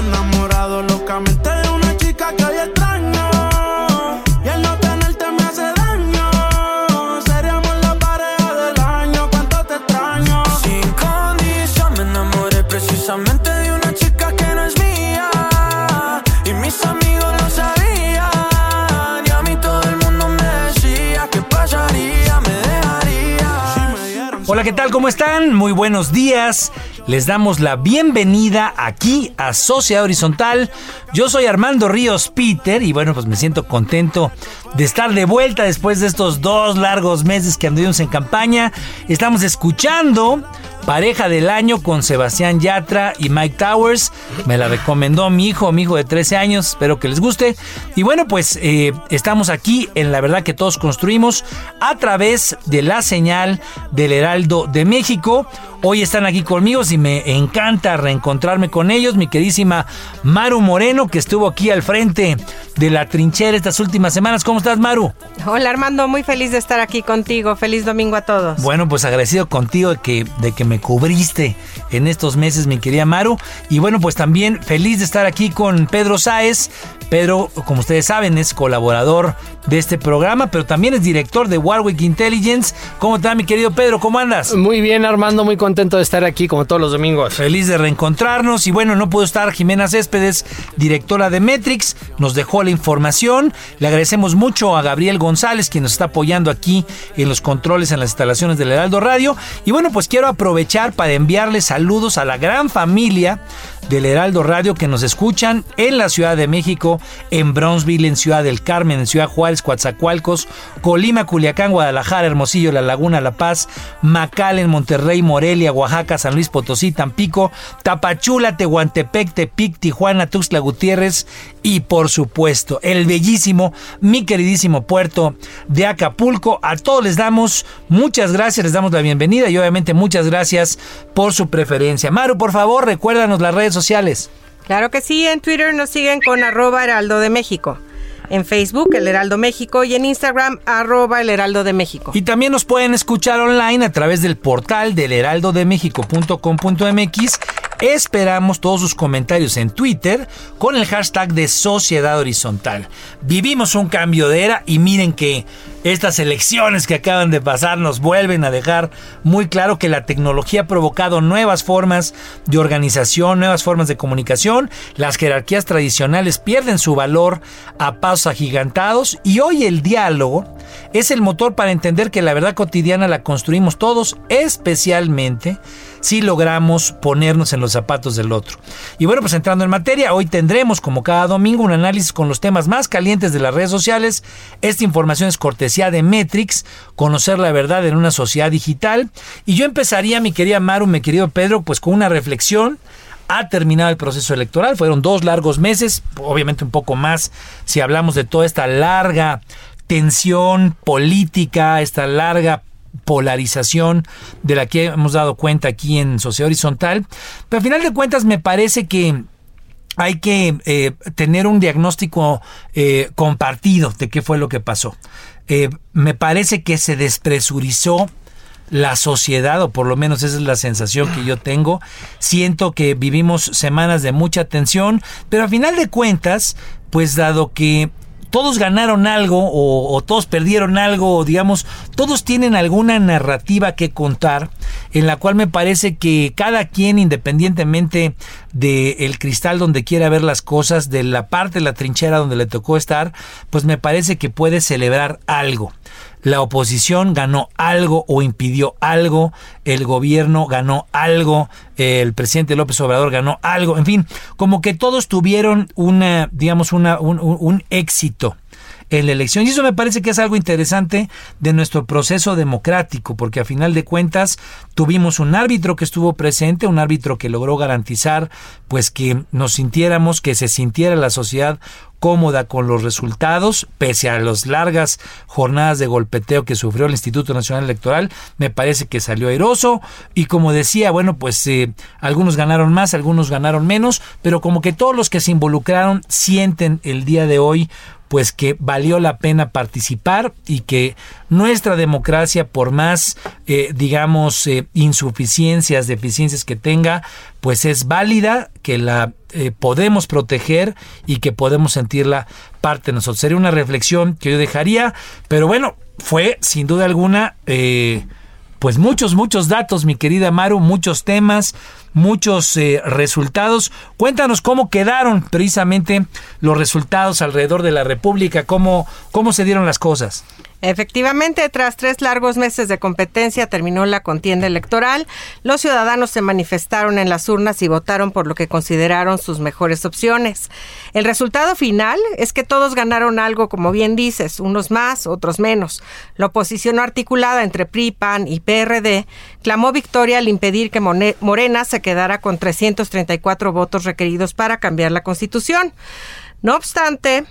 Enamorado locamente de una chica que hoy extraño. ¿Qué tal? ¿Cómo están? Muy buenos días. Les damos la bienvenida aquí a Sociedad Horizontal. Yo soy Armando Ríos Peter y bueno, pues me siento contento de estar de vuelta después de estos dos largos meses que anduvimos en campaña. Estamos escuchando Pareja del Año con Sebastián Yatra y Mike Towers. Me la recomendó mi hijo, mi hijo de 13 años. Espero que les guste. Y bueno, pues eh, estamos aquí en La Verdad que todos construimos a través de la señal del Heraldo de México. Hoy están aquí conmigo y me encanta reencontrarme con ellos. Mi queridísima Maru Moreno, que estuvo aquí al frente de la trinchera estas últimas semanas. ¿Cómo estás, Maru? Hola, Armando. Muy feliz de estar aquí contigo. Feliz domingo a todos. Bueno, pues agradecido contigo de que, de que me cubriste en estos meses, mi querida Maru. Y bueno, pues también feliz de estar aquí con Pedro Sáez. Pedro, como ustedes saben, es colaborador de este programa, pero también es director de Warwick Intelligence. ¿Cómo está, mi querido Pedro? ¿Cómo andas? Muy bien, Armando, muy contento de estar aquí como todos los domingos. Feliz de reencontrarnos y bueno, no pudo estar Jimena Céspedes, directora de Metrix, nos dejó la información. Le agradecemos mucho a Gabriel González, quien nos está apoyando aquí en los controles en las instalaciones del Heraldo Radio. Y bueno, pues quiero aprovechar para enviarles saludos a la gran familia del Heraldo Radio que nos escuchan en la Ciudad de México, en Bronzeville, en Ciudad del Carmen, en Ciudad Juárez, Coatzacoalcos, Colima, Culiacán, Guadalajara, Hermosillo, La Laguna, La Paz, Macal, en Monterrey, Morelia, Oaxaca, San Luis Potosí, Tampico, Tapachula, Tehuantepec, Tepic, Tijuana, Tuxtla Gutiérrez y por supuesto el bellísimo, mi queridísimo puerto de Acapulco. A todos les damos muchas gracias, les damos la bienvenida y obviamente muchas gracias por su preferencia. Maru, por favor, recuérdanos las redes sociales. Claro que sí, en Twitter nos siguen con arroba heraldo de México. En Facebook, El Heraldo México, y en Instagram, arroba El Heraldo de México. Y también nos pueden escuchar online a través del portal del heraldodemexico.com.mx. Esperamos todos sus comentarios en Twitter con el hashtag de Sociedad Horizontal. Vivimos un cambio de era y miren que estas elecciones que acaban de pasar nos vuelven a dejar muy claro que la tecnología ha provocado nuevas formas de organización, nuevas formas de comunicación. Las jerarquías tradicionales pierden su valor a pasos agigantados y hoy el diálogo es el motor para entender que la verdad cotidiana la construimos todos, especialmente si logramos ponernos en los zapatos del otro. Y bueno, pues entrando en materia, hoy tendremos como cada domingo un análisis con los temas más calientes de las redes sociales. Esta información es cortesía de Metrix, conocer la verdad en una sociedad digital. Y yo empezaría, mi querida Maru, mi querido Pedro, pues con una reflexión ha terminado el proceso electoral. Fueron dos largos meses, obviamente un poco más si hablamos de toda esta larga tensión política, esta larga polarización de la que hemos dado cuenta aquí en Sociedad Horizontal. Pero al final de cuentas me parece que hay que eh, tener un diagnóstico eh, compartido de qué fue lo que pasó. Eh, me parece que se despresurizó la sociedad, o por lo menos esa es la sensación que yo tengo. Siento que vivimos semanas de mucha tensión, pero a final de cuentas, pues dado que todos ganaron algo o, o todos perdieron algo, o digamos, todos tienen alguna narrativa que contar en la cual me parece que cada quien, independientemente del cristal donde quiera ver las cosas, de la parte de la trinchera donde le tocó estar, pues me parece que puede celebrar algo la oposición ganó algo o impidió algo, el gobierno ganó algo, el presidente López Obrador ganó algo, en fin, como que todos tuvieron una, digamos, una, un, un éxito en la elección. Y eso me parece que es algo interesante de nuestro proceso democrático, porque a final de cuentas tuvimos un árbitro que estuvo presente, un árbitro que logró garantizar pues que nos sintiéramos, que se sintiera la sociedad cómoda con los resultados, pese a las largas jornadas de golpeteo que sufrió el Instituto Nacional Electoral, me parece que salió airoso y como decía, bueno, pues eh, algunos ganaron más, algunos ganaron menos, pero como que todos los que se involucraron sienten el día de hoy pues que valió la pena participar y que nuestra democracia, por más, eh, digamos, eh, insuficiencias, deficiencias que tenga, pues es válida, que la eh, podemos proteger y que podemos sentirla parte de nosotros. Sería una reflexión que yo dejaría, pero bueno, fue sin duda alguna pues muchos, muchos datos, mi querida Maru, muchos temas, muchos eh, resultados. Cuéntanos cómo quedaron precisamente los resultados alrededor de la República, cómo, cómo se dieron las cosas. Efectivamente, tras tres largos meses de competencia terminó la contienda electoral. Los ciudadanos se manifestaron en las urnas y votaron por lo que consideraron sus mejores opciones. El resultado final es que todos ganaron algo, como bien dices, unos más, otros menos. La oposición articulada entre PRI, PAN y PRD clamó victoria al impedir que Morena se quedara con 334 votos requeridos para cambiar la Constitución. No obstante,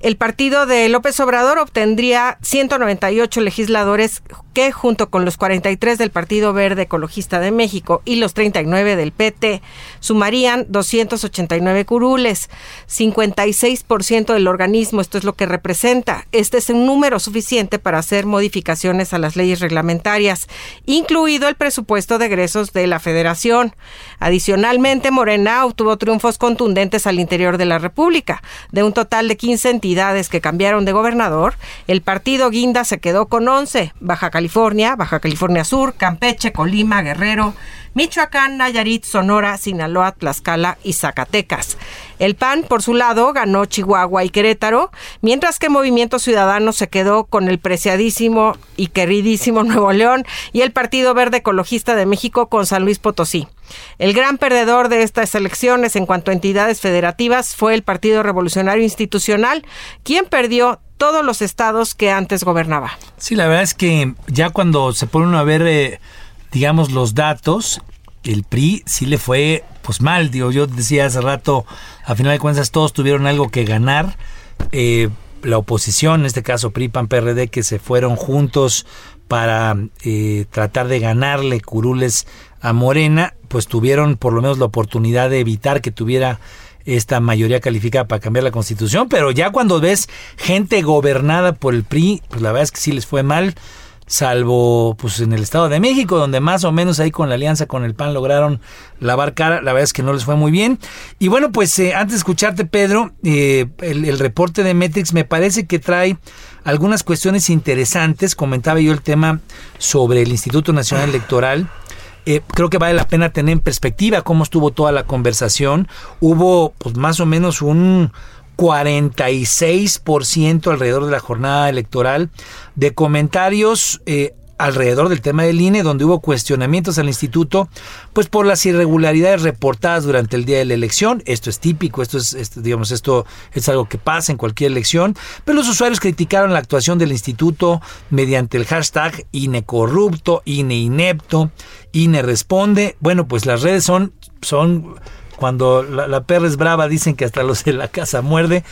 el partido de López Obrador obtendría 198 legisladores que junto con los 43 del Partido Verde Ecologista de México y los 39 del PT sumarían 289 curules, 56% del organismo, esto es lo que representa. Este es un número suficiente para hacer modificaciones a las leyes reglamentarias, incluido el presupuesto de egresos de la Federación. Adicionalmente, Morena obtuvo triunfos contundentes al interior de la República. De un total de 15 entidades que cambiaron de gobernador, el partido Guinda se quedó con 11, Baja California Baja California Sur, Campeche, Colima, Guerrero, Michoacán, Nayarit, Sonora, Sinaloa, Tlaxcala y Zacatecas. El PAN, por su lado, ganó Chihuahua y Querétaro, mientras que Movimiento Ciudadano se quedó con el preciadísimo y queridísimo Nuevo León y el Partido Verde Ecologista de México con San Luis Potosí. El gran perdedor de estas elecciones en cuanto a entidades federativas fue el Partido Revolucionario Institucional, quien perdió todos los estados que antes gobernaba. Sí, la verdad es que ya cuando se pone uno a ver, eh, digamos, los datos, el PRI sí le fue pues mal, digo, yo decía hace rato, a final de cuentas todos tuvieron algo que ganar. Eh, la oposición, en este caso PRI, PAN, PRD, que se fueron juntos para eh, tratar de ganarle curules a Morena, pues tuvieron por lo menos la oportunidad de evitar que tuviera esta mayoría calificada para cambiar la constitución, pero ya cuando ves gente gobernada por el PRI, pues la verdad es que sí les fue mal, salvo pues en el Estado de México, donde más o menos ahí con la alianza con el PAN lograron lavar cara, la verdad es que no les fue muy bien. Y bueno, pues eh, antes de escucharte, Pedro, eh, el, reporte de Metrix me parece que trae algunas cuestiones interesantes. Comentaba yo el tema sobre el Instituto Nacional Electoral eh, creo que vale la pena tener en perspectiva cómo estuvo toda la conversación. Hubo pues, más o menos un 46% alrededor de la jornada electoral de comentarios eh, alrededor del tema del INE, donde hubo cuestionamientos al instituto, pues por las irregularidades reportadas durante el día de la elección. Esto es típico, esto es, digamos, esto es algo que pasa en cualquier elección. Pero los usuarios criticaron la actuación del instituto mediante el hashtag INE corrupto, INE inepto, INE responde. Bueno, pues las redes son, son cuando la, la perra es brava, dicen que hasta los de la casa muerde.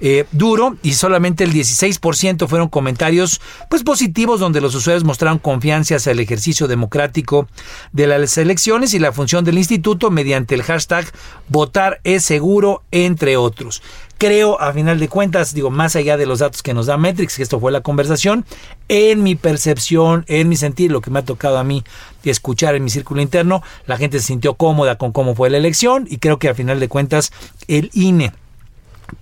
Eh, duro y solamente el 16% fueron comentarios pues positivos donde los usuarios mostraron confianza hacia el ejercicio democrático de las elecciones y la función del instituto mediante el hashtag votar es seguro entre otros. Creo, a final de cuentas, digo, más allá de los datos que nos da Metrix, que esto fue la conversación, en mi percepción, en mi sentir, lo que me ha tocado a mí escuchar en mi círculo interno, la gente se sintió cómoda con cómo fue la elección y creo que a final de cuentas el INE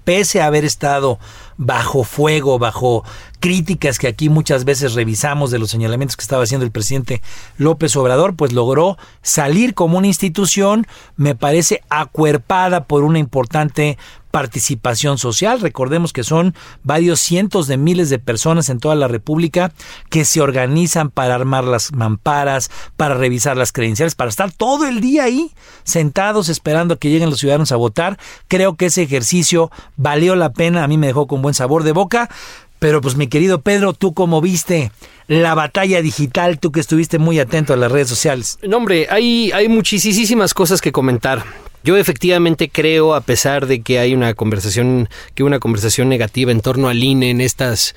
pese a haber estado bajo fuego, bajo críticas que aquí muchas veces revisamos de los señalamientos que estaba haciendo el presidente López Obrador, pues logró salir como una institución, me parece, acuerpada por una importante participación social. Recordemos que son varios cientos de miles de personas en toda la República que se organizan para armar las mamparas, para revisar las credenciales, para estar todo el día ahí sentados esperando a que lleguen los ciudadanos a votar. Creo que ese ejercicio valió la pena, a mí me dejó con buen sabor de boca. Pero pues mi querido Pedro, ¿tú cómo viste la batalla digital? Tú que estuviste muy atento a las redes sociales. No, hombre, hay, hay muchísimas cosas que comentar. Yo efectivamente creo, a pesar de que hay una conversación, que una conversación negativa en torno al INE en estas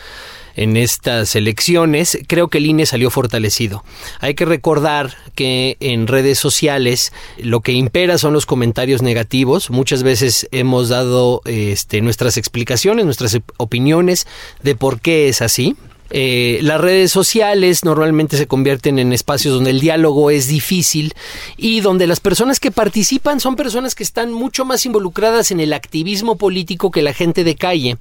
en estas elecciones, creo que el INE salió fortalecido. Hay que recordar que en redes sociales lo que impera son los comentarios negativos. Muchas veces hemos dado este, nuestras explicaciones, nuestras opiniones de por qué es así. Eh, las redes sociales normalmente se convierten en espacios donde el diálogo es difícil y donde las personas que participan son personas que están mucho más involucradas en el activismo político que la gente de calle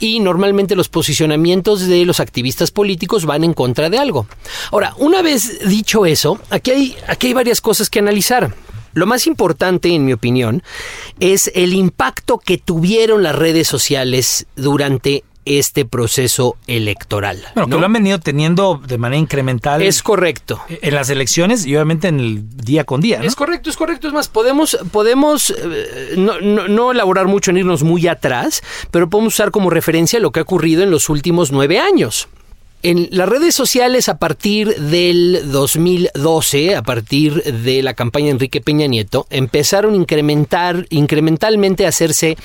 y normalmente los posicionamientos de los activistas políticos van en contra de algo. Ahora, una vez dicho eso, aquí hay, aquí hay varias cosas que analizar. Lo más importante, en mi opinión, es el impacto que tuvieron las redes sociales durante este proceso electoral. Bueno, ¿no? que lo han venido teniendo de manera incremental. Es correcto. En las elecciones y obviamente en el día con día. ¿no? Es correcto, es correcto. Es más, podemos, podemos eh, no, no, no, elaborar mucho en irnos muy atrás, pero podemos usar como referencia lo que ha ocurrido en los últimos nueve años. En las redes sociales a partir del 2012, a partir de la campaña de Enrique Peña Nieto, empezaron a incrementar, incrementalmente a hacerse,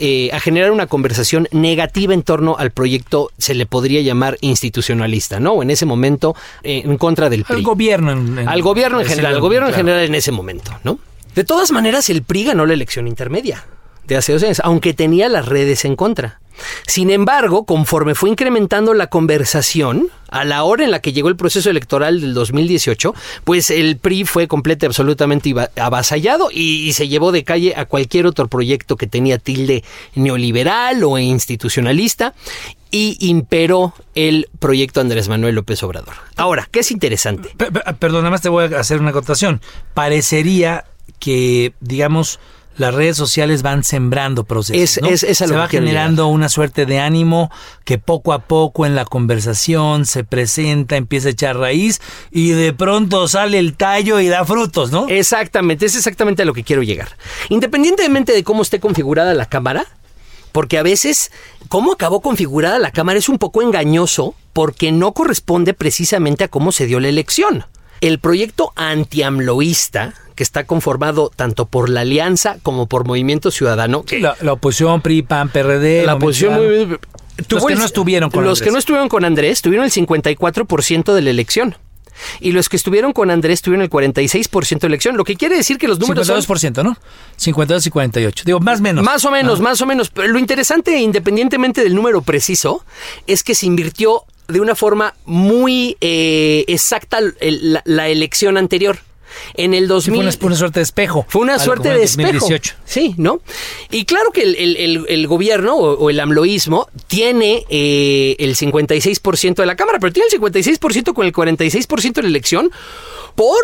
eh, a generar una conversación negativa en torno al proyecto, se le podría llamar institucionalista, ¿no? En ese momento, eh, en contra del PRI. Al gobierno en, en, al gobierno en general, al gobierno en general en ese momento, ¿no? De todas maneras, el PRI ganó la elección intermedia de hace dos años, aunque tenía las redes en contra. Sin embargo, conforme fue incrementando la conversación, a la hora en la que llegó el proceso electoral del 2018, pues el PRI fue completamente, absolutamente avasallado y, se llevó de calle a cualquier otro proyecto que tenía tilde neoliberal o institucionalista y imperó el proyecto Andrés Manuel López Obrador. Ahora, ¿qué es interesante? P perdón, nada más te voy a hacer una acotación. Parecería que, digamos, las redes sociales van sembrando procesos. Es, ¿no? es, es se va generando llegar. una suerte de ánimo que poco a poco en la conversación se presenta, empieza a echar raíz y de pronto sale el tallo y da frutos, ¿no? Exactamente, es exactamente a lo que quiero llegar. Independientemente de cómo esté configurada la cámara, porque a veces cómo acabó configurada la cámara es un poco engañoso porque no corresponde precisamente a cómo se dio la elección. El proyecto anti-amloísta, que está conformado tanto por la Alianza como por Movimiento Ciudadano. Que la, la, oposición PRI, PAN, PRD. La oposición muy, los que no estuvieron con Los Andrés. que no estuvieron con Andrés tuvieron el 54% de la elección. Y los que estuvieron con Andrés tuvieron el 46% de elección, lo que quiere decir que los números 52%, son... ¿no? 52 y 48. Digo, más o menos. Más o menos, ah. más o menos. Pero lo interesante, independientemente del número preciso, es que se invirtió de una forma muy eh, exacta la, la elección anterior. En el 2000. Sí, fue una, una, suerte de espejo. Fue una suerte de espejo. 2018. Sí, ¿no? Y claro que el, el, el gobierno o, o, el amloísmo tiene eh, el 56% de la Cámara, pero tiene el 56% con el 46% de la elección por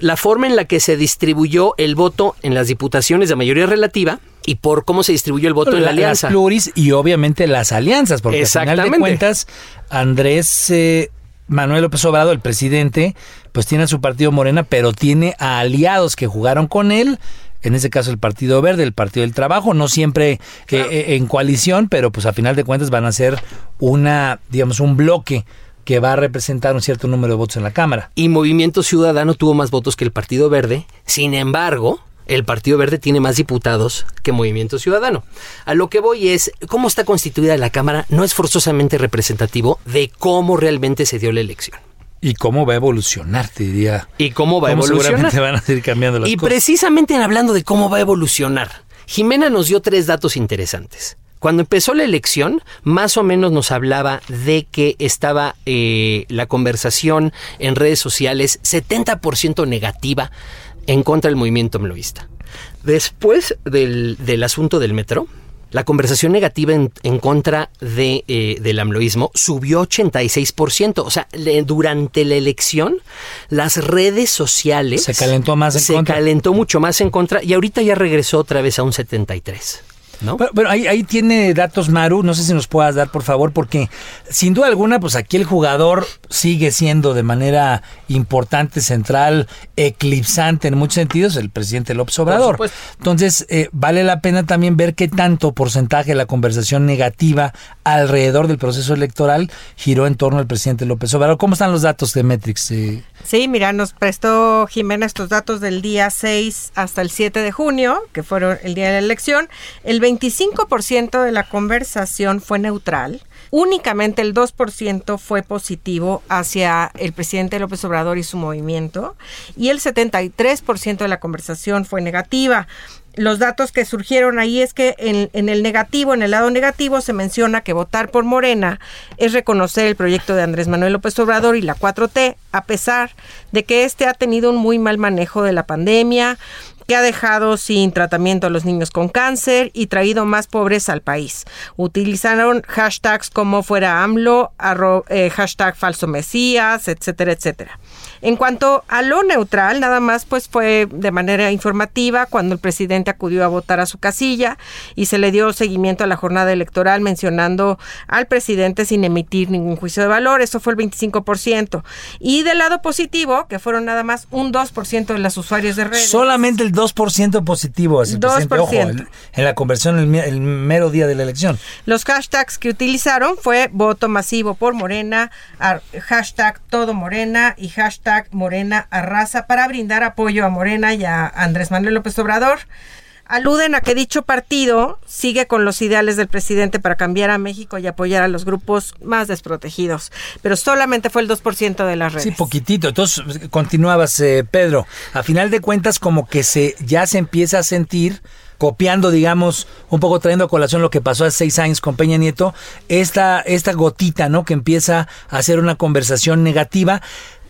la forma en la que se distribuyó el voto en las diputaciones de mayoría relativa y por cómo se distribuyó el voto la, en la alianza. Las pluris y obviamente las alianzas, porque al final de cuentas Andrés eh, Manuel López Obrador, el presidente, pues tiene a su partido Morena, pero tiene a aliados que jugaron con él. En ese caso el Partido Verde, el Partido del Trabajo, no siempre claro. eh, en coalición, pero pues a final de cuentas van a ser una, digamos, un bloque que va a representar un cierto número de votos en la Cámara. Y Movimiento Ciudadano tuvo más votos que el Partido Verde. Sin embargo, el Partido Verde tiene más diputados que Movimiento Ciudadano. A lo que voy es, cómo está constituida la Cámara no es forzosamente representativo de cómo realmente se dio la elección. Y cómo va a evolucionar, te diría. Y cómo va a evolucionar. Seguramente van a seguir cambiando las y cosas. precisamente hablando de cómo va a evolucionar, Jimena nos dio tres datos interesantes. Cuando empezó la elección, más o menos nos hablaba de que estaba eh, la conversación en redes sociales 70% negativa en contra del movimiento amloísta. Después del, del, asunto del metro, la conversación negativa en, en contra de, eh, del amloísmo subió 86%. O sea, le- durante la elección, las redes sociales... Se calentó más en se contra. calentó mucho más en contra y ahorita ya regresó otra vez a un 73%. ¿No? Pero, pero ahí, ahí tiene datos Maru, no sé si nos puedas dar por favor, porque sin duda alguna, pues aquí el jugador sigue siendo de manera importante, central, eclipsante en muchos sentidos el presidente López Obrador. Entonces, eh, vale la pena también ver qué tanto porcentaje de la conversación negativa alrededor del proceso electoral giró en torno al presidente López Obrador. ¿Cómo están los datos de Metrix? eh? Sí, mira, nos prestó Jimena estos datos del día 6 hasta el 7 de junio, que fueron el día de la elección. El 25% de la conversación fue neutral. Únicamente el 2% fue positivo hacia el presidente López Obrador y su movimiento. Y el 73% de la conversación fue negativa. Los datos que surgieron ahí es que en, en el negativo, en el lado negativo, se menciona que votar por Morena es reconocer el proyecto de Andrés Manuel López Obrador y la 4T, a pesar de que este ha tenido un muy mal manejo de la pandemia, que ha dejado sin tratamiento a los niños con cáncer y traído más pobres al país. Utilizaron hashtags como fuera AMLO, arro- eh, hashtag falso mesías, etcétera, etcétera. En cuanto a lo neutral, nada más pues fue de manera informativa cuando el presidente acudió a votar a su casilla y se le dio seguimiento a la jornada electoral mencionando al presidente sin emitir ningún juicio de valor, eso fue el 25%. Y del lado positivo, que fueron nada más un 2% de los usuarios de redes. Solamente el 2% positivo hacia el presidente. Ojo, 2%. el- en la conversión el, el mero día de la elección. Los hashtags que utilizaron fue voto masivo por Morena, hashtag todo Morena y hashtag Morena arrasa para brindar apoyo a Morena y a Andrés Manuel López Obrador. Aluden a que dicho partido sigue con los ideales del presidente para cambiar a México y apoyar a los grupos más desprotegidos, pero solamente fue el 2% de las redes. Sí, poquitito. Entonces, continuabas, eh, Pedro. A final de cuentas, como que se ya se empieza a sentir, copiando, digamos, un poco trayendo a colación lo que pasó hace seis años con Peña Nieto, esta, esta gotita, ¿no? Que empieza a hacer una conversación negativa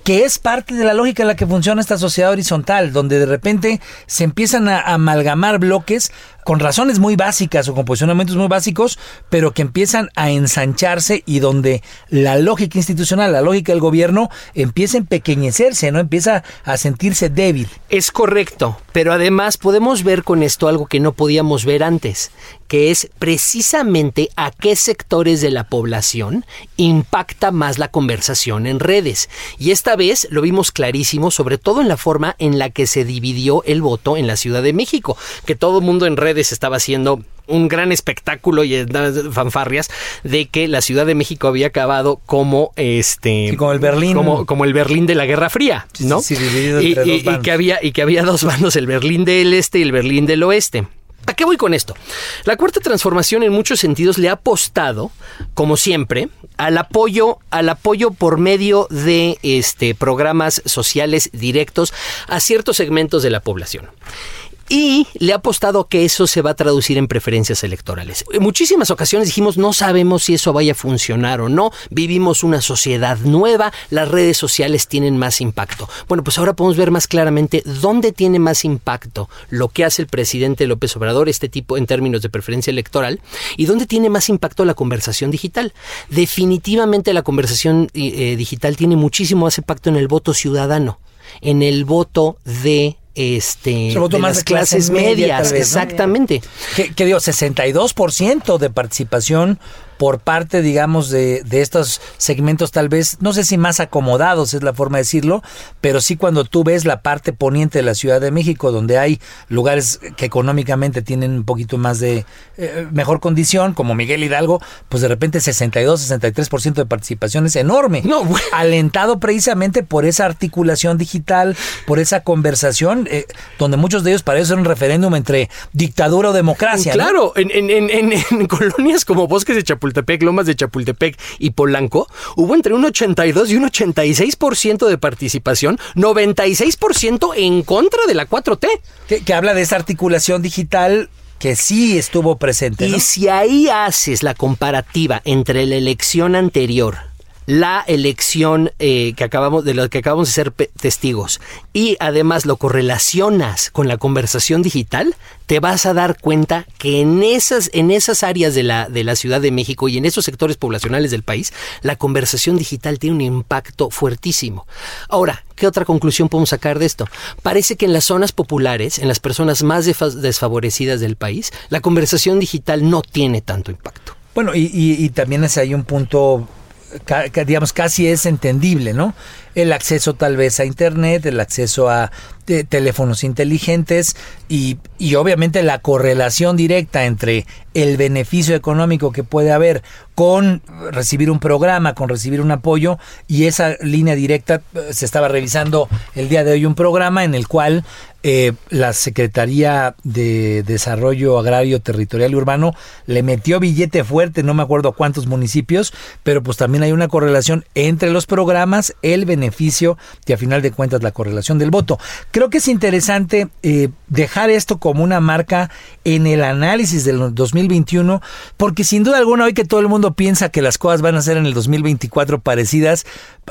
que es parte de la lógica en la que funciona esta sociedad horizontal, donde de repente se empiezan a amalgamar bloques con razones muy básicas o con posicionamientos muy básicos, pero que empiezan a ensancharse y donde la lógica institucional, la lógica del gobierno empieza a empequeñecerse, ¿no? Empieza a sentirse débil. Es correcto, pero además podemos ver con esto algo que no podíamos ver antes, que es precisamente a qué sectores de la población impacta más la conversación en redes. Y esta vez lo vimos clarísimo, sobre todo en la forma en la que se dividió el voto en la Ciudad de México, que todo el mundo en redes estaba haciendo un gran espectáculo y fanfarrias de que la Ciudad de México había acabado como este Sí, como el Berlín. como, como el Berlín de la Guerra Fría, ¿no? sí, sí, y, y- que había y que había dos bandos, el Berlín del Este y el Berlín del Oeste. ¿A qué voy con esto? La cuarta transformación en muchos sentidos le ha apostado, como siempre, al apoyo, al apoyo por medio de este programas sociales directos a ciertos segmentos de la población. Y le ha apostado que eso se va a traducir en preferencias electorales. En muchísimas ocasiones dijimos no sabemos si eso vaya a funcionar o no. Vivimos una sociedad nueva, las redes sociales tienen más impacto. Bueno, pues ahora podemos ver más claramente dónde tiene más impacto lo que hace el presidente López Obrador, este tipo en términos de preferencia electoral, y dónde tiene más impacto la conversación digital. Definitivamente la conversación eh, digital tiene muchísimo más impacto en el voto ciudadano, en el voto de este de más las de clases media, medias, tal vez, ¿no? exactamente. Que, que digo, 62% de participación por parte, digamos, de, de estos segmentos tal vez, no sé si más acomodados es la forma de decirlo, pero sí cuando tú ves la parte poniente de la Ciudad de México, donde hay lugares que económicamente tienen un poquito más de eh, mejor condición, como Miguel Hidalgo, pues de repente 62, 63% de participación es enorme. No, bueno. Alentado precisamente por esa articulación digital, por esa conversación, eh, donde muchos de ellos parece un referéndum entre dictadura o democracia. Claro, en, en- en- en- en colonias como Bosques de Chapultepec, Lomas de Chapultepec y Polanco, hubo entre un 82 y un 86% de participación, 96% en contra de la 4T. Que, que habla de esa articulación digital que sí estuvo presente. Y si ahí haces la comparativa entre la elección anterior, la elección eh, que acabamos de lo que acabamos de ser testigos y además lo correlacionas con la conversación digital, te vas a dar cuenta que en esas, en esas áreas de la, de la Ciudad de México y en esos sectores poblacionales del país, la conversación digital tiene un impacto fuertísimo. Ahora, ¿qué otra conclusión podemos sacar de esto? Parece que en las zonas populares, en las personas más desfavorecidas del país, la conversación digital no tiene tanto impacto. Bueno, y, y, y también es ahí un punto digamos, casi es entendible, ¿no? El acceso tal vez a Internet, el acceso a teléfonos inteligentes y, y, obviamente la correlación directa entre el beneficio económico que puede haber con recibir un programa, con recibir un apoyo y esa línea directa eh, se estaba revisando el día de hoy un programa en el cual eh, la Secretaría de Desarrollo Agrario Territorial y Urbano le metió billete fuerte, no me acuerdo a cuántos municipios, pero pues también hay una correlación entre los programas, el beneficio y a final de cuentas la correlación del voto. Creo que es interesante eh, dejar esto como una marca en el análisis del 2021, porque sin duda alguna hoy que todo el mundo piensa que las cosas van a ser en el 2024 parecidas,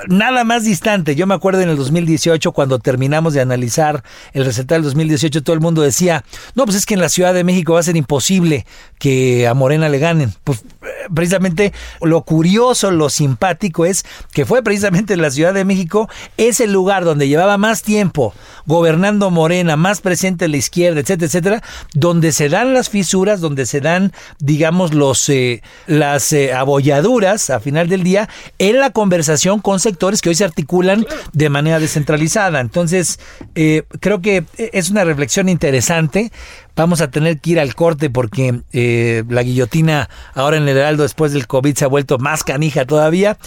nada más distante. Yo me acuerdo en el 2018 cuando terminamos de analizar el resultado del 2018, todo el mundo decía, no, pues es que en la Ciudad de México va a ser imposible que a Morena le ganen. Pues eh, precisamente lo curioso, lo simpático es que fue precisamente en la Ciudad de México ese lugar donde llevaba más tiempo gobernando Morena, más presente en la izquierda, etcétera, etcétera, donde se dan las fisuras, donde se dan, digamos, los eh, las eh, abolladuras a final del día en la conversación con sectores que hoy se articulan de manera descentralizada. Entonces, eh, creo que es una reflexión interesante. Vamos a tener que ir al corte porque eh, la guillotina ahora en el Heraldo después del COVID se ha vuelto más canija todavía.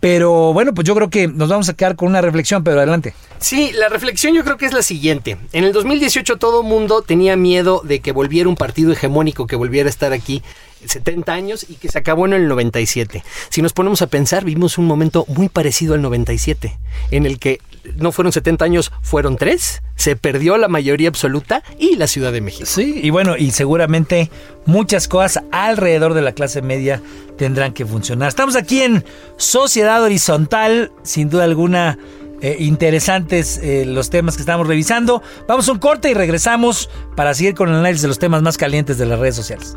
Pero bueno, pues yo creo que nos vamos a quedar con una reflexión, pero adelante. Sí, la reflexión yo creo que es la siguiente. En el 2018 todo mundo tenía miedo de que volviera un partido hegemónico que volviera a estar aquí 70 años y que se acabó en el 97. Si nos ponemos a pensar, vimos un momento muy parecido al 97, en el que no fueron 70 años, fueron 3, se perdió la mayoría absoluta y la Ciudad de México. Sí, y bueno, y seguramente muchas cosas alrededor de la clase media tendrán que funcionar. Estamos aquí en Sociedad Horizontal, sin duda alguna. Eh, interesantes eh, los temas que estamos revisando. Vamos a un corte y regresamos para seguir con el análisis de los temas más calientes de las redes sociales.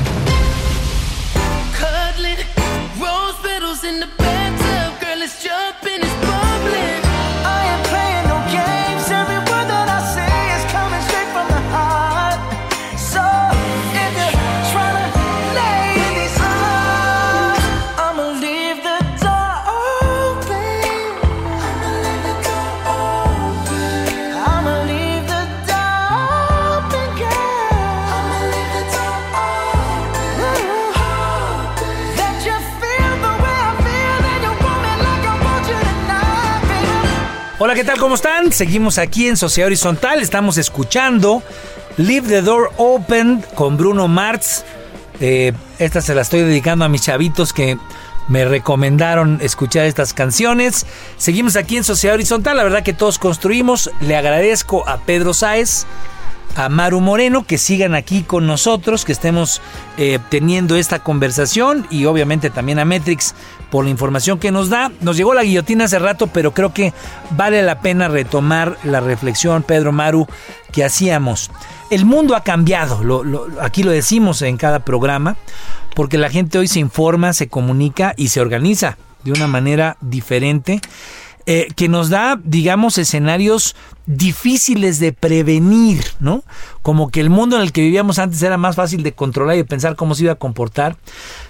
¿Qué tal? ¿Cómo están? Seguimos aquí en Sociedad Horizontal. Estamos escuchando Leave the Door Open con Bruno Marx. Eh, esta se la estoy dedicando a mis chavitos que me recomendaron escuchar estas canciones. Seguimos aquí en Sociedad Horizontal. La verdad que todos construimos. Le agradezco a Pedro Sáez a Maru Moreno que sigan aquí con nosotros, que estemos eh, teniendo esta conversación y obviamente también a Metrix por la información que nos da. Nos llegó la guillotina hace rato, pero creo que vale la pena retomar la reflexión, Pedro Maru, que hacíamos. El mundo ha cambiado, aquí lo decimos en cada programa, porque la gente hoy se informa, se comunica y se organiza de una manera diferente eh, que nos da, digamos, escenarios difíciles de prevenir, ¿no? Como que el mundo en el que vivíamos antes era más fácil de controlar y de pensar cómo se iba a comportar.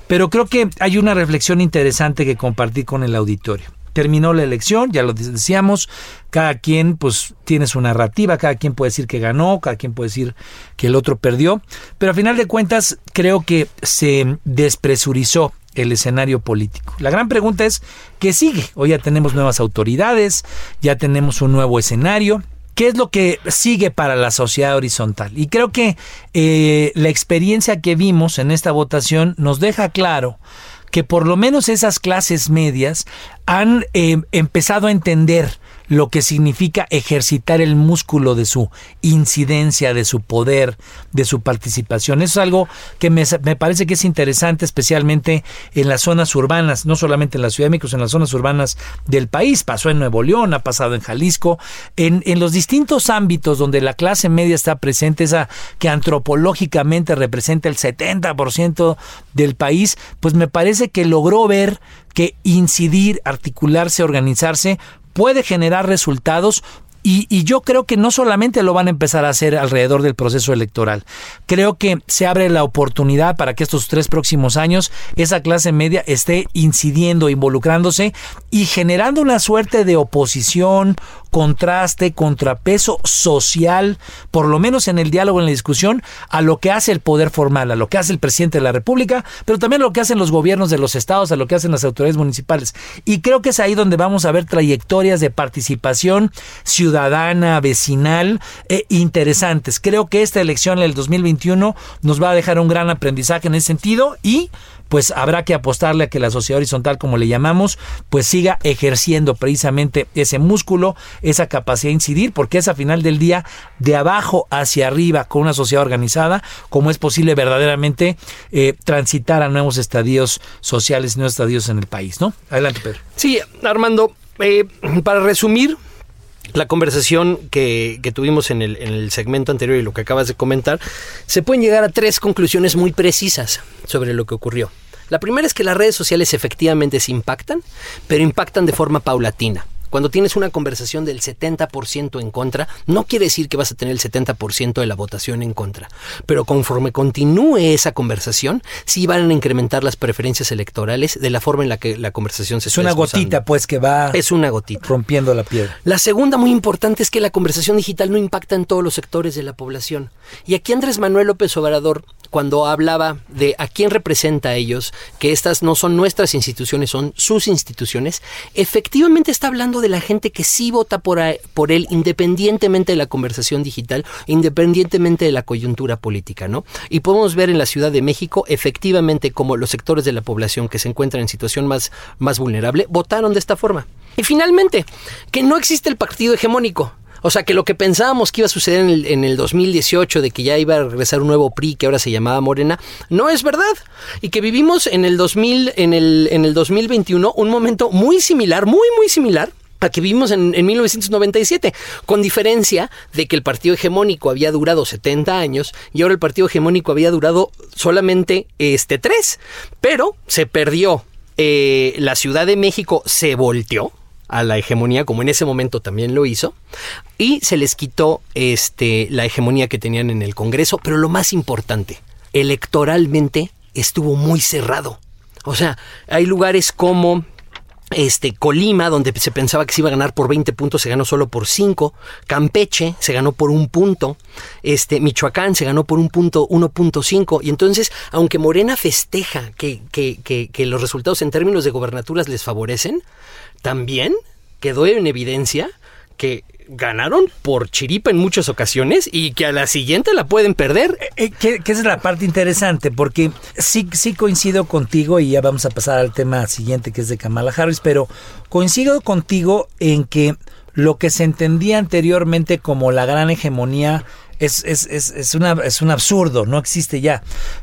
Pero creo que hay una reflexión interesante que compartir con el auditorio. Terminó la elección, ya lo decíamos, cada quien pues tiene su narrativa, cada quien puede decir que ganó, cada quien puede decir que el otro perdió, pero a final de cuentas creo que se despresurizó el escenario político. La gran pregunta es, ¿qué sigue? Hoy ya tenemos nuevas autoridades, ya tenemos un nuevo escenario. ¿qué es lo que sigue para la sociedad horizontal? Y creo que eh, la experiencia que vimos en esta votación nos deja claro que por lo menos esas clases medias han eh, empezado a entender lo que significa ejercitar el músculo de su incidencia, de su poder, de su participación. Eso es algo que me, parece que es interesante, especialmente en las zonas urbanas, no solamente en la Ciudad de sino en las zonas urbanas del país. Pasó en Nuevo León, ha pasado en Jalisco, en, en los distintos ámbitos donde la clase media está presente, esa que antropológicamente representa el 70% del país, pues me parece que logró ver que incidir, articularse, organizarse puede generar resultados y, yo creo que no solamente lo van a empezar a hacer alrededor del proceso electoral, creo que se abre la oportunidad para que estos tres próximos años esa clase media esté incidiendo, involucrándose y generando una suerte de oposición, contraste, contrapeso social, por lo menos en el diálogo, en la discusión, a lo que hace el poder formal, a lo que hace el presidente de la República, pero también a lo que hacen los gobiernos de los estados, a lo que hacen las autoridades municipales. Y creo que es ahí donde vamos a ver trayectorias de participación ciudadana, vecinal, e interesantes. Creo que esta elección, el 2021, nos va a dejar un gran aprendizaje en ese sentido y pues habrá que apostarle a que la sociedad horizontal, como le llamamos, pues siga ejerciendo precisamente ese músculo, esa capacidad de incidir, porque es a final del día de abajo hacia arriba con una sociedad organizada, como es posible verdaderamente eh, transitar a nuevos estadios sociales nuevos estadios en el país, ¿no? Adelante, Pedro. Sí, Armando, eh, para resumir, la conversación que, tuvimos en el, en el, segmento anterior y lo que acabas de comentar, se pueden llegar a tres conclusiones muy precisas sobre lo que ocurrió. La primera es que las redes sociales efectivamente se impactan, pero impactan de forma paulatina. Cuando tienes una conversación del 70% en contra, no quiere decir que vas a tener el 70% de la votación en contra. Pero conforme continúe esa conversación, sí van a incrementar las preferencias electorales de la forma en la que la conversación se Es una gotita, pues, que va. Es una gotita. Rompiendo la piedra. La segunda, muy importante, es que la conversación digital no impacta en todos los sectores de la población. Y aquí Andrés Manuel López Obrador cuando hablaba de a quién representa a ellos, que estas no son nuestras instituciones, son sus instituciones, efectivamente está hablando de la gente que sí vota por, por él independientemente de la conversación digital, independientemente de la coyuntura política, ¿no? Y podemos ver en la Ciudad de México efectivamente como los sectores de la población que se encuentran en situación más, más vulnerable votaron de esta forma. Y finalmente, que no existe el partido hegemónico. O sea, que lo que pensábamos que iba a suceder en el, en el 2018, de que ya iba a regresar un nuevo PRI que ahora se llamaba Morena, no es verdad. Y que vivimos en el 2000, en el, en el 2021 un momento muy similar, muy, muy similar a que vivimos en, en, 1997, con diferencia de que el partido hegemónico había durado 70 años y ahora el partido hegemónico había durado solamente este 3, pero se perdió. Eh, la Ciudad de México se volteó, a la hegemonía, como en ese momento también lo hizo, y se les quitó este, la hegemonía que tenían en el Congreso, pero lo más importante, electoralmente estuvo muy cerrado. O sea, hay lugares como este, Colima, donde se pensaba que se iba a ganar por 20 puntos, se ganó solo por 5. Campeche se ganó por un punto. Este, Michoacán se ganó por un punto 1.5. Y entonces, aunque Morena festeja que, que, que, que, los resultados en términos de gobernaturas les favorecen, también quedó en evidencia que ganaron por chiripa en muchas ocasiones y que a la siguiente la pueden perder. Eh, eh, que, es la parte interesante, porque sí, sí coincido contigo y ya vamos a pasar al tema siguiente que es de Kamala Harris, pero coincido contigo en que lo que se entendía anteriormente como la gran hegemonía es, es, es, es, una, es un absurdo, no existe ya.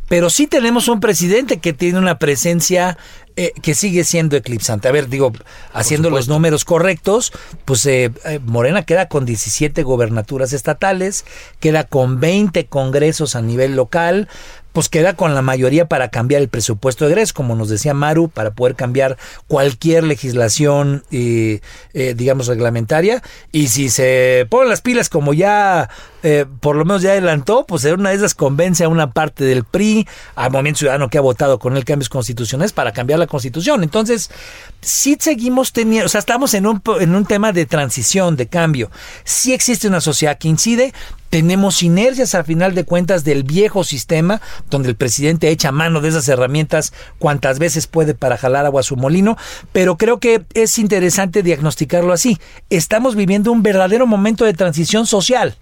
Pero sí tenemos un presidente que tiene una presencia eh, que sigue siendo eclipsante. A ver, digo, haciendo los números correctos, pues eh, eh, Morena queda con 17 gobernaturas estatales, queda con 20 congresos a nivel local, pues queda con la mayoría para cambiar el presupuesto de egreso, como nos decía Maru, para poder cambiar cualquier legislación, digamos, reglamentaria. Y si se ponen las pilas como ya eh, por lo menos ya adelantó, pues en una de esas convence a una parte del PRI, al Movimiento Ciudadano que ha votado con el cambios constitucionales para cambiar la constitución. Entonces, sí seguimos teniendo, o sea, estamos en un, en un tema de transición, de cambio. Sí existe una sociedad que incide, tenemos inercias al final de cuentas del viejo sistema, donde el presidente echa mano de esas herramientas cuantas veces puede para jalar agua a su molino, pero creo que es interesante diagnosticarlo así. Estamos viviendo un verdadero momento de transición social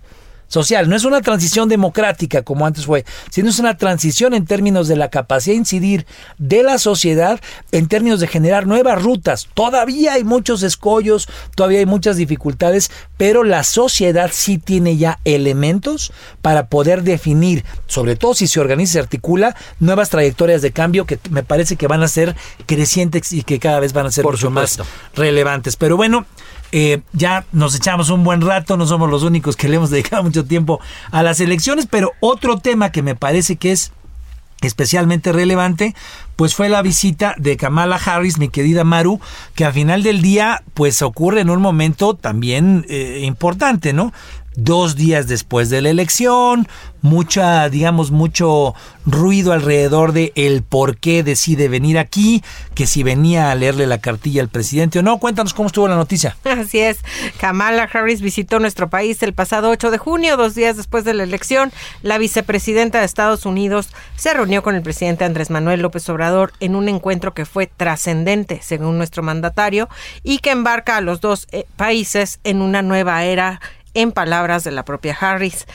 social. No es una transición democrática como antes fue, sino es una transición en términos de la capacidad de incidir de la sociedad, en términos de generar nuevas rutas. Todavía hay muchos escollos, todavía hay muchas dificultades, pero la sociedad sí tiene ya elementos para poder definir, sobre todo si se organiza y se articula, nuevas trayectorias de cambio que me parece que van a ser crecientes y que cada vez van a ser mucho más relevantes. Pero bueno, eh, ya nos echamos un buen rato, no somos los únicos que le hemos dedicado mucho tiempo a las elecciones, pero otro tema que me parece que es especialmente relevante, pues fue la visita de Kamala Harris, mi querida Maru, que al final del día, pues ocurre en un momento también eh, importante, ¿no? Dos días después de la elección, mucha, digamos, mucho ruido alrededor de el por qué decide venir aquí, que si venía a leerle la cartilla al presidente o no. Cuéntanos cómo estuvo la noticia. Así es. Kamala Harris visitó nuestro país el pasado 8 de junio, dos días después de la elección. La vicepresidenta de Estados Unidos se reunió con el presidente Andrés Manuel López Obrador en un encuentro que fue trascendente, según nuestro mandatario, y que embarca a los dos eh, países en una nueva era en palabras de la propia Harris.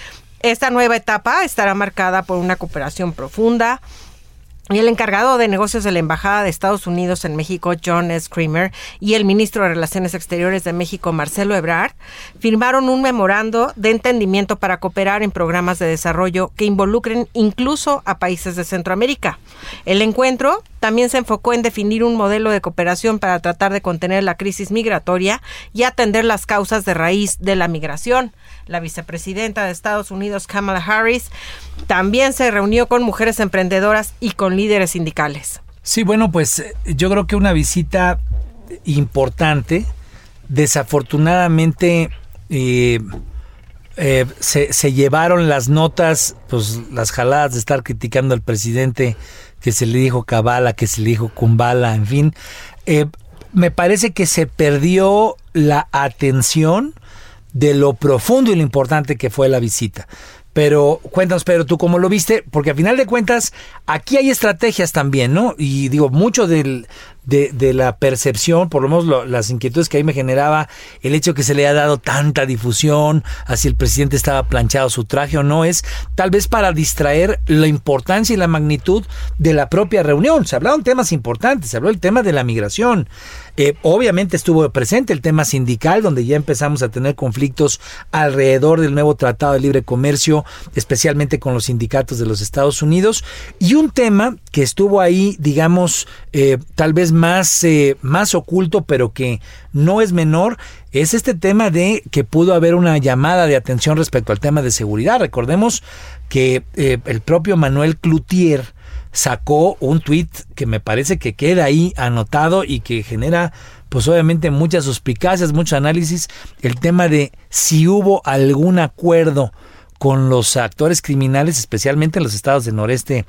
Esta nueva etapa estará marcada por una cooperación profunda, y el encargado de negocios de la Embajada de Estados Unidos en México, John S. Kramer, y el ministro de Relaciones Exteriores de México, Marcelo Ebrard, firmaron un memorando de entendimiento para cooperar en programas de desarrollo que involucren incluso a países de Centroamérica. El encuentro también se enfocó en definir un modelo de cooperación para tratar de contener la crisis migratoria y atender las causas de raíz de la migración. La vicepresidenta de Estados Unidos, Kamala Harris, también se reunió con mujeres emprendedoras y con líderes sindicales. Sí, bueno, pues eh, yo creo que una visita importante. Desafortunadamente eh, eh, se, llevaron las notas, pues las jaladas de estar criticando al presidente que se le dijo Cabala, que se le dijo Kumbala, en fin. me parece que se perdió la atención de lo profundo y lo importante que fue la visita. Pero cuéntanos, Pedro, tú cómo lo viste, porque a final de cuentas aquí hay estrategias también, ¿no? Y digo, mucho del, de, la percepción, por lo menos las inquietudes que ahí me generaba, el hecho que se le ha dado tanta difusión a si el presidente estaba planchado su traje o no, es tal vez para distraer la importancia y la magnitud de la propia reunión. Se hablaron temas importantes, se habló el tema de la migración, eh, obviamente estuvo presente el tema sindical, donde ya empezamos a tener conflictos alrededor del nuevo Tratado de Libre Comercio, especialmente con los sindicatos de los Estados Unidos, y un tema que estuvo ahí, digamos, eh, tal vez más, eh, más oculto, pero que no es menor, es este tema de que pudo haber una llamada de atención respecto al tema de seguridad. Recordemos que el propio Manuel Cloutier, sacó un tweet que me parece que queda ahí anotado y que genera pues obviamente muchas suspicacias, mucho análisis, el tema de si hubo algún acuerdo con los actores criminales, especialmente en los estados del noreste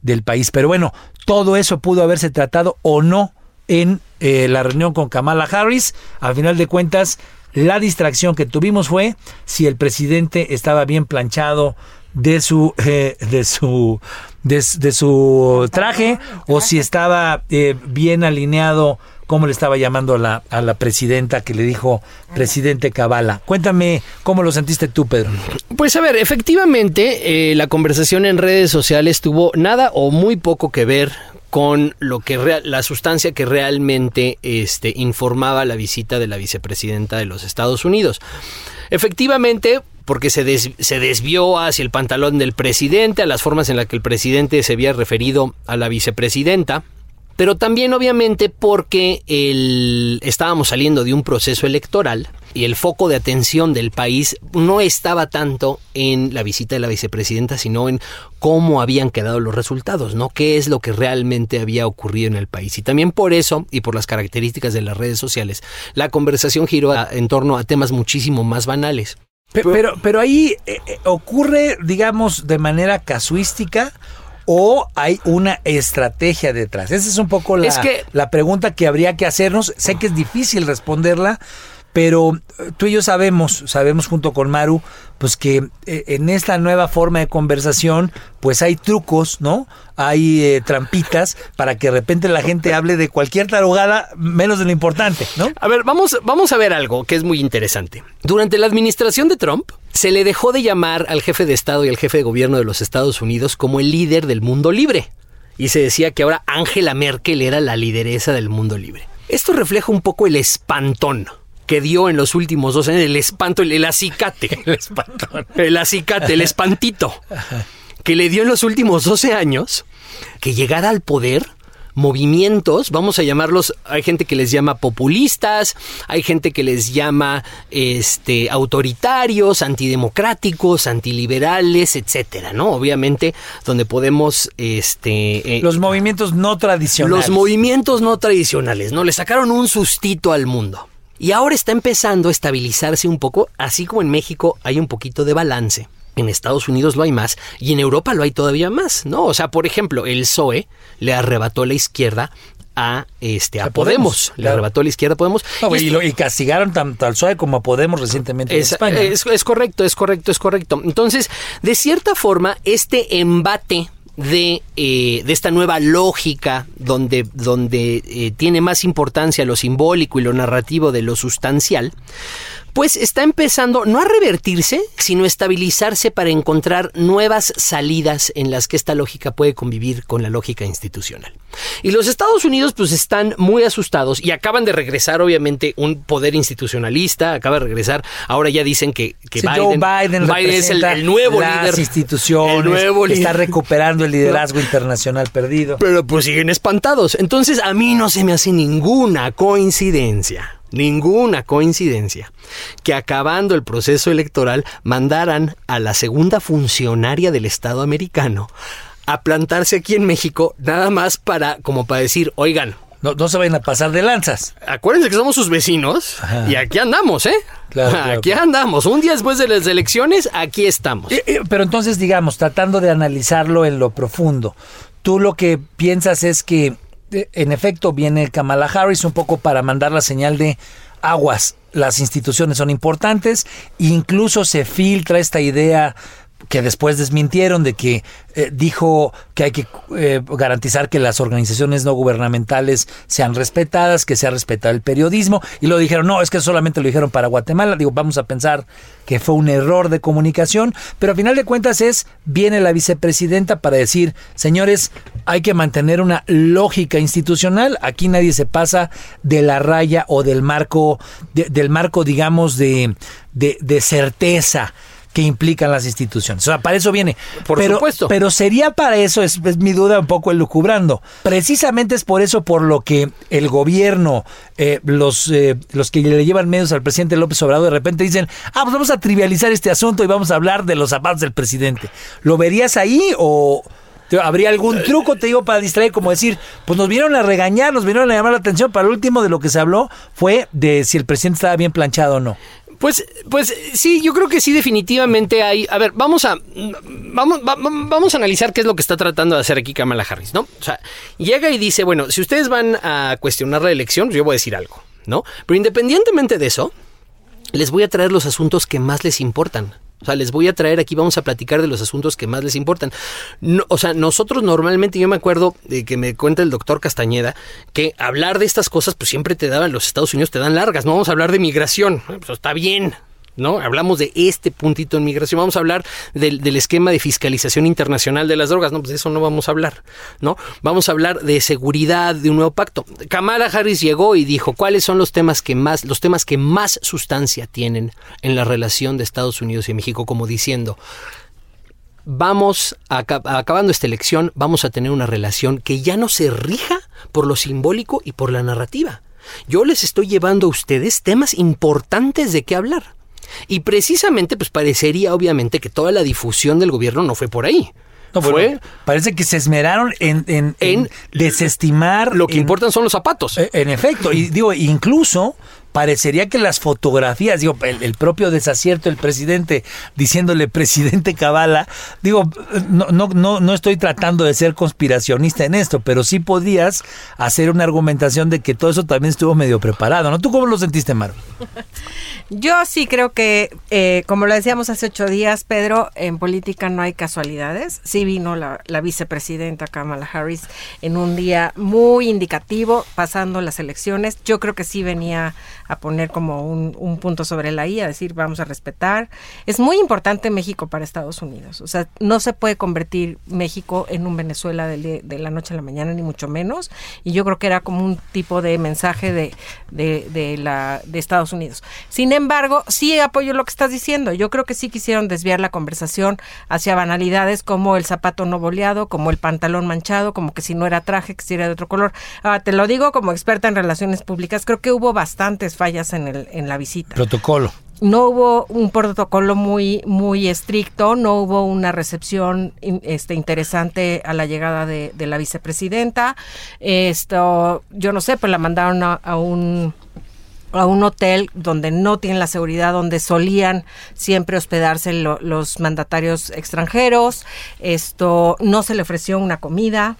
del país. Pero bueno, todo eso pudo haberse tratado o no en eh, la reunión con Kamala Harris. Al final de cuentas, la distracción que tuvimos fue si el presidente estaba bien planchado de su eh, de su de, su traje o si estaba eh, bien alineado como le estaba llamando a la, a la presidenta que le dijo presidente Cabala. Cuéntame cómo lo sentiste tú, Pedro. Pues a ver, efectivamente, eh, la conversación en redes sociales tuvo nada o muy poco que ver con lo que la sustancia que realmente este, informaba la visita de la vicepresidenta de los Estados Unidos. Efectivamente, porque se, desvió hacia el pantalón del presidente, a las formas en las que el presidente se había referido a la vicepresidenta, pero también obviamente porque estábamos saliendo de un proceso electoral y el foco de atención del país no estaba tanto en la visita de la vicepresidenta, sino en cómo habían quedado los resultados, ¿no? ¿Qué es lo que realmente había ocurrido en el país? Y también por eso, y por las características de las redes sociales, la conversación giró en torno a temas muchísimo más banales. Pe- Pero, pero ahí eh, eh, ocurre, digamos, de manera casuística o hay una estrategia detrás. Esa es un poco la, Es que- la pregunta que habría que hacernos. Sé que es difícil responderla, pero eh, tú y yo sabemos, sabemos junto con Maru, pues que eh, en esta nueva forma de conversación, pues hay trucos, ¿no? Hay eh, trampitas para que de repente la gente hable de cualquier tarugada menos de lo importante, ¿no? A ver, vamos, vamos a ver algo que es muy interesante. Durante la administración de Trump, se le dejó de llamar al jefe de Estado y al jefe de gobierno de los Estados Unidos como el líder del mundo libre. Y se decía que ahora Angela Merkel era la lideresa del mundo libre. Esto refleja un poco el espantón que dio en los últimos dos años, el espanto, el, el acicate. El espantón. El acicate, el espantito. Que le dio en los últimos 12 años que llegara al poder movimientos, vamos a llamarlos, hay gente que les llama populistas, hay gente que les llama este autoritarios, antidemocráticos, antiliberales, etcétera, ¿no? Obviamente, donde podemos este eh, Los movimientos no tradicionales. los movimientos no tradicionales, ¿no? Le sacaron un sustito al mundo. Y ahora está empezando a estabilizarse un poco, así como en México hay un poquito de balance. En Estados Unidos lo hay más y en Europa lo hay todavía más, ¿no? O sea, por ejemplo, el PSOE le arrebató la izquierda a este a A Podemos, Podemos, le claro. arrebató la izquierda a Podemos. No, Y y, lo- y castigaron tanto al PSOE como a Podemos recientemente en es, España. es- es correcto, es correcto, es correcto. Entonces, de cierta forma, este embate de, eh, de esta nueva lógica donde, donde eh, tiene más importancia lo simbólico y lo narrativo de lo sustancial, pues está empezando no a revertirse, sino a estabilizarse para encontrar nuevas salidas en las que esta lógica puede convivir con la lógica institucional. Y los Estados Unidos pues están muy asustados y acaban de regresar obviamente un poder institucionalista, acaba de regresar, ahora ya dicen que, que Sí, Biden, Joe Biden, es el, nuevo las líder. instituciones, el nuevo está líder. recuperando el liderazgo internacional perdido. Pero pues siguen espantados. Entonces a mí no se me hace ninguna coincidencia, ninguna coincidencia, que acabando el proceso electoral mandaran a la segunda funcionaria del Estado americano a plantarse aquí en México, nada más para, como para decir, oigan, No, no se vayan a pasar de lanzas. acuérdense que somos sus vecinos Ajá. y aquí andamos, ¿eh? Claro, claro, aquí claro. andamos. Un día después de las elecciones, aquí estamos. Eh, eh, Pero entonces, digamos, tratando de analizarlo en lo profundo, tú lo que piensas es que, en efecto, viene Kamala Harris un poco para mandar la señal de aguas, las instituciones son importantes, incluso se filtra esta idea que después desmintieron de que eh, dijo que hay que eh, garantizar que las organizaciones no gubernamentales sean respetadas, que sea respetado el periodismo, y lo dijeron, no, es que solamente lo dijeron para Guatemala, digo, vamos a pensar que fue un error de comunicación, pero a final de cuentas es, viene la vicepresidenta para decir, señores, hay que mantener una lógica institucional, aquí nadie se pasa de la raya o del marco, de- del marco, digamos, de, de, de certeza que implican las instituciones. O sea, para eso viene. Por pero, supuesto. Pero sería para eso, es, es mi duda un poco elucubrando. Precisamente es por eso por lo que el gobierno, eh, los, eh, los que le llevan medios al presidente López Obrador, de repente dicen, ah, pues vamos a trivializar este asunto y vamos a hablar de los zapatos del presidente. ¿Lo verías ahí o... ¿Habría algún truco, te digo, para distraer? Como decir, pues nos vinieron a regañar, nos vinieron a llamar la atención, para el último de lo que se habló fue de si el presidente estaba bien planchado o no. Pues, pues sí, yo creo que sí, definitivamente hay. A ver, vamos a vamos, va- va- vamos a analizar qué es lo que está tratando de hacer aquí Kamala Harris, ¿no? O sea, llega y dice, bueno, si ustedes van a cuestionar la elección, yo voy a decir algo, ¿no? Pero independientemente de eso, les voy a traer los asuntos que más les importan. O sea, les voy a traer aquí, vamos a platicar de los asuntos que más les importan. No, o sea, nosotros normalmente, yo me acuerdo de que me cuenta el doctor Castañeda, que hablar de estas cosas, pues siempre te daban, los Estados Unidos te dan largas, no vamos a hablar de migración, pues está bien, ¿no? Hablamos de este puntito en migración, vamos a hablar del, del esquema de fiscalización internacional de las drogas, no, pues de eso no vamos a hablar, ¿no? Vamos a hablar de seguridad, de un nuevo pacto. Kamala Harris llegó y dijo, ¿cuáles son los temas que más, los temas que más sustancia tienen en la relación de Estados Unidos y México? Como diciendo, vamos, acabando esta elección, vamos a tener una relación que ya no se rija por lo simbólico y por la narrativa. Yo les estoy llevando a ustedes temas importantes de qué hablar. Y precisamente, pues parecería obviamente que toda la difusión del gobierno no fue por ahí. No, fue parece que se esmeraron en, en- en En desestimar lo que importan son los zapatos. Eh, En efecto, y digo, incluso parecería que las fotografías, digo, el, propio desacierto del presidente diciéndole presidente Cabala, digo, no, no, no, no estoy tratando de ser conspiracionista en esto, pero sí podías hacer una argumentación de que todo eso también estuvo medio preparado, ¿no? ¿Tú cómo lo sentiste, Maru? Yo sí creo que, eh, como lo decíamos hace ocho días, Pedro, en política no hay casualidades. Sí vino la, la, vicepresidenta Kamala Harris en un día muy indicativo, pasando las elecciones. Yo creo que sí venía a poner como un, un punto sobre la I, a decir vamos a respetar. Es muy importante México para Estados Unidos. O sea, no se puede convertir México en un Venezuela de, de la noche a la mañana, ni mucho menos. Y yo creo que era como un tipo de mensaje de, de, de la, de Estados Unidos. Sin embargo, sí apoyo lo que estás diciendo. Yo creo que sí quisieron desviar la conversación hacia banalidades como el zapato no boleado, como el pantalón manchado, como que si no era traje, que si era de otro color. Ah, te lo digo como experta en relaciones públicas, creo que hubo bastantes fallas en, el, en la visita. Protocolo no hubo un protocolo muy muy estricto, no hubo una recepción este interesante a la llegada de, de la vicepresidenta. Esto, yo no sé, pues la mandaron a, a un a un hotel donde no tienen la seguridad, donde solían siempre hospedarse lo, los mandatarios extranjeros. Esto no se le ofreció una comida.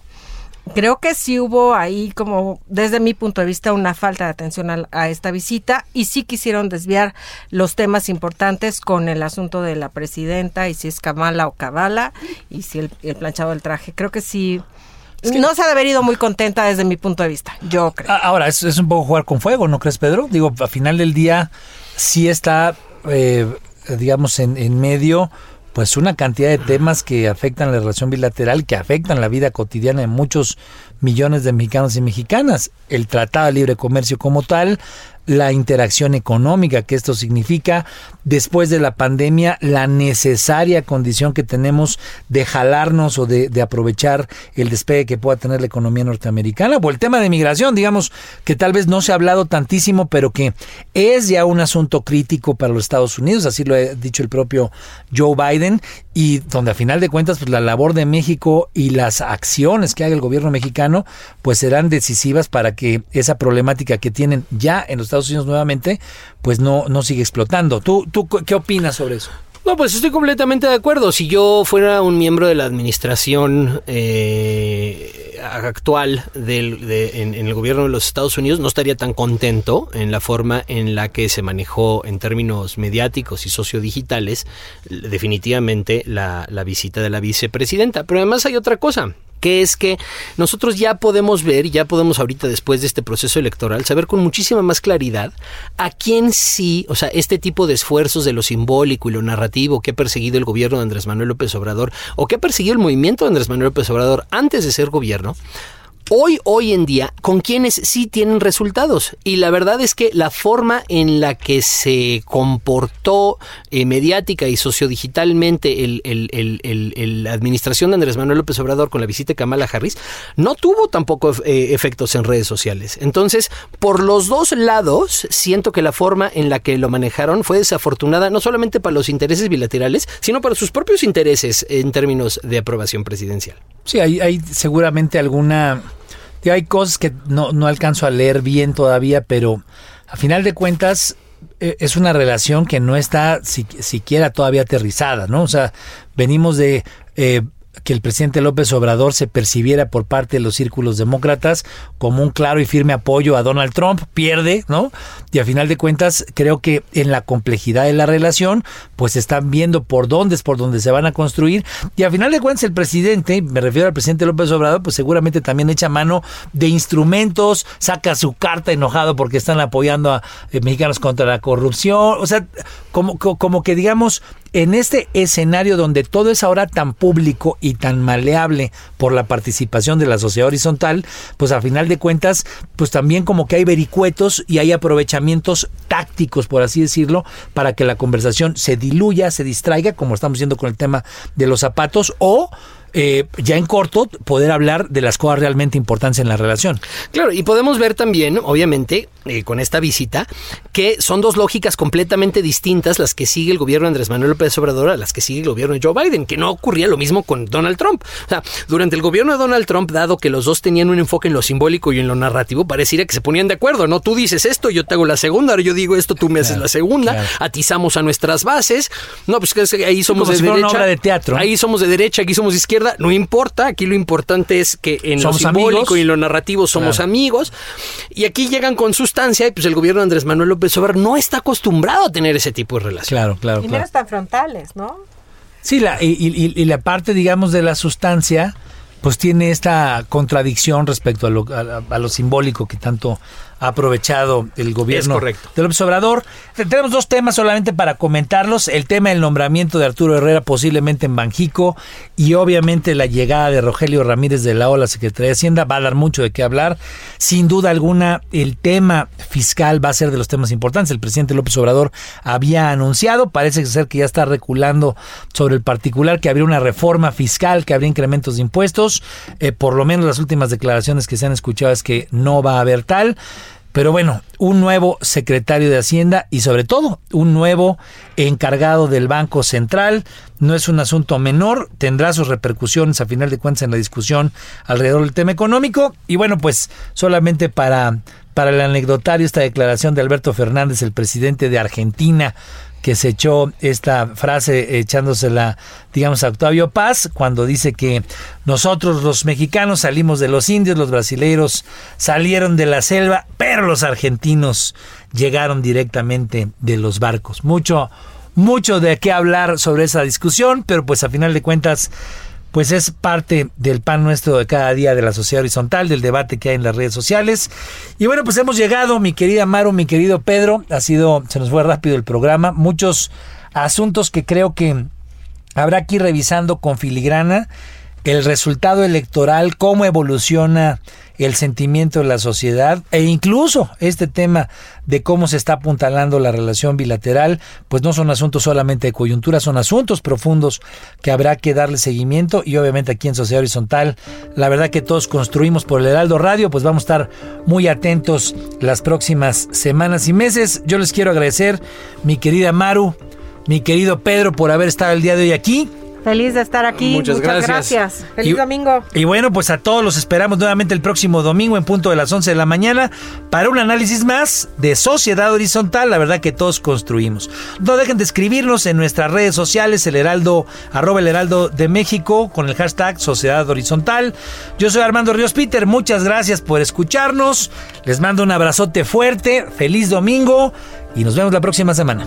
Creo que sí hubo ahí como, desde mi punto de vista, una falta de atención a, a, esta visita y sí quisieron desviar los temas importantes con el asunto de la presidenta y si es Kamala o Kabala y si el, el planchado del traje. Creo que sí es que no se ha de haber ido muy contenta desde mi punto de vista, yo creo. Ahora, es, es un poco jugar con fuego, ¿no crees, Pedro? Digo, al final del día sí está, eh, digamos, en, en medio pues una cantidad de temas que afectan la relación bilateral, que afectan la vida cotidiana de muchos millones de mexicanos y mexicanas. El Tratado de Libre Comercio como tal, la interacción económica que esto significa, después de la pandemia, la necesaria condición que tenemos de jalarnos o de, aprovechar el despegue que pueda tener la economía norteamericana, o el tema de migración, digamos, que tal vez no se ha hablado tantísimo, pero que es ya un asunto crítico para los Estados Unidos, así lo ha dicho el propio Joe Biden, y donde a final de cuentas pues la labor de México y las acciones que haga el gobierno mexicano pues serán decisivas para que esa problemática que tienen ya en los Estados Unidos nuevamente pues no, no siga explotando. ¿Tú, ¿Tú qué opinas sobre eso? No, pues estoy completamente de acuerdo. Si yo fuera un miembro de la administración eh, actual del, de, en, en, el gobierno de los Estados Unidos, no estaría tan contento en la forma en la que se manejó en términos mediáticos y sociodigitales definitivamente la, la visita de la vicepresidenta. Pero además hay otra cosa que es que nosotros ya podemos ver, ya podemos ahorita después de este proceso electoral, saber con muchísima más claridad a quién sí, o sea, este tipo de esfuerzos de lo simbólico y lo narrativo que ha perseguido el gobierno de Andrés Manuel López Obrador o que ha perseguido el movimiento de Andrés Manuel López Obrador antes de ser gobierno, hoy, hoy en día, con quienes sí tienen resultados. Y la verdad es que la forma en la que se comportó eh, mediática y sociodigitalmente el, el, el, la administración de Andrés Manuel López Obrador con la visita de Kamala Harris no tuvo tampoco eh, efectos en redes sociales. Entonces, por los dos lados, siento que la forma en la que lo manejaron fue desafortunada, no solamente para los intereses bilaterales, sino para sus propios intereses en términos de aprobación presidencial. Sí, hay, hay seguramente alguna hay cosas que no, no alcanzo a leer bien todavía, pero a final de cuentas eh, es una relación que no está si, siquiera todavía aterrizada, ¿no? O sea, venimos de eh, que el presidente López Obrador se percibiera por parte de los círculos demócratas como un claro y firme apoyo a Donald Trump, pierde, ¿no? Y a final de cuentas, creo que en la complejidad de la relación, pues están viendo por dónde es por dónde se van a construir. Y a final de cuentas, el presidente, me refiero al presidente López Obrador, pues seguramente también echa mano de instrumentos, saca su carta enojado porque están apoyando a eh, mexicanos contra la corrupción. O sea, como, como que digamos, en este escenario donde todo es ahora tan público y tan maleable por la participación de la sociedad horizontal, pues a final de cuentas, pues también como que hay vericuetos y hay aprovechamientos tácticos, por así decirlo, para que la conversación se diluya, se distraiga, como estamos viendo con el tema de los zapatos, o eh, ya en corto poder hablar de las cosas realmente importantes en la relación. Claro, y podemos ver también, obviamente, eh, con esta visita, que son dos lógicas completamente distintas las que sigue el gobierno de Andrés Manuel López Obrador a las que sigue el gobierno de Joe Biden, que no ocurría lo mismo con Donald Trump. O sea, durante el gobierno de Donald Trump, dado que los dos tenían un enfoque en lo simbólico y en lo narrativo, pareciera que se ponían de acuerdo, ¿no? Tú dices esto, yo te hago la segunda, ahora yo digo esto, tú me haces la segunda, atizamos a nuestras bases. No, pues que ahí somos de derecha. de teatro. Ahí somos de derecha, aquí somos de izquierda, no importa, aquí lo importante es que en lo simbólico y en lo narrativo somos amigos. Y aquí llegan con sustancia y pues el gobierno de Andrés Manuel López Obrador no está acostumbrado a tener ese tipo de relación. Claro, claro. Y menos tan frontales, ¿no? Sí, la, y, la parte, digamos, de la sustancia, pues tiene esta contradicción respecto a lo, a lo simbólico que tanto ha aprovechado el gobierno de López Obrador. Tenemos dos temas solamente para comentarlos. El tema del nombramiento de Arturo Herrera posiblemente en Banjico y obviamente la llegada de Rogelio Ramírez de la Ola, Secretaría de Hacienda, va a dar mucho de qué hablar. Sin duda alguna, el tema fiscal va a ser de los temas importantes. El presidente López Obrador había anunciado, parece ser que ya está reculando sobre el particular, que habría una reforma fiscal, que habría incrementos de impuestos. Eh, por lo menos las últimas declaraciones que se han escuchado es que no va a haber tal. Pero bueno, un nuevo secretario de Hacienda y sobre todo un nuevo encargado del Banco Central. No es un asunto menor, tendrá sus repercusiones a final de cuentas en la discusión alrededor del tema económico. Y bueno, pues solamente para, para el anecdotario esta declaración de Alberto Fernández, el presidente de Argentina, que se echó esta frase echándosela, digamos, a Octavio Paz, cuando dice que nosotros los mexicanos salimos de los indios, los brasileiros salieron de la selva, pero los argentinos llegaron directamente de los barcos. Mucho, mucho de qué hablar sobre esa discusión, pero pues a final de cuentas pues es parte del pan nuestro de cada día de la sociedad horizontal, del debate que hay en las redes sociales. Y bueno, pues hemos llegado, mi querida Maru, mi querido Pedro, ha sido, se nos fue rápido el programa, muchos asuntos que creo que habrá que ir revisando con filigrana, el resultado electoral, cómo evoluciona el sentimiento de la sociedad e incluso este tema de cómo se está apuntalando la relación bilateral, pues no son asuntos solamente de coyuntura, son asuntos profundos que habrá que darle seguimiento y obviamente aquí en Sociedad Horizontal, la verdad que todos construimos por el Heraldo Radio, pues vamos a estar muy atentos las próximas semanas y meses. Yo les quiero agradecer, mi querida Maru, mi querido Pedro, por haber estado el día de hoy aquí. Feliz de estar aquí. Muchas, gracias. Feliz domingo. Y bueno, pues a todos los esperamos nuevamente el próximo domingo en punto de las 11 de la mañana para un análisis más de Sociedad Horizontal, la verdad que todos construimos. No dejen de escribirnos en nuestras redes sociales, el Heraldo, arroba el Heraldo de México, con el hashtag Sociedad Horizontal. Yo soy Armando Ríos Peter, muchas gracias por escucharnos. Les mando un abrazote fuerte, feliz domingo y nos vemos la próxima semana.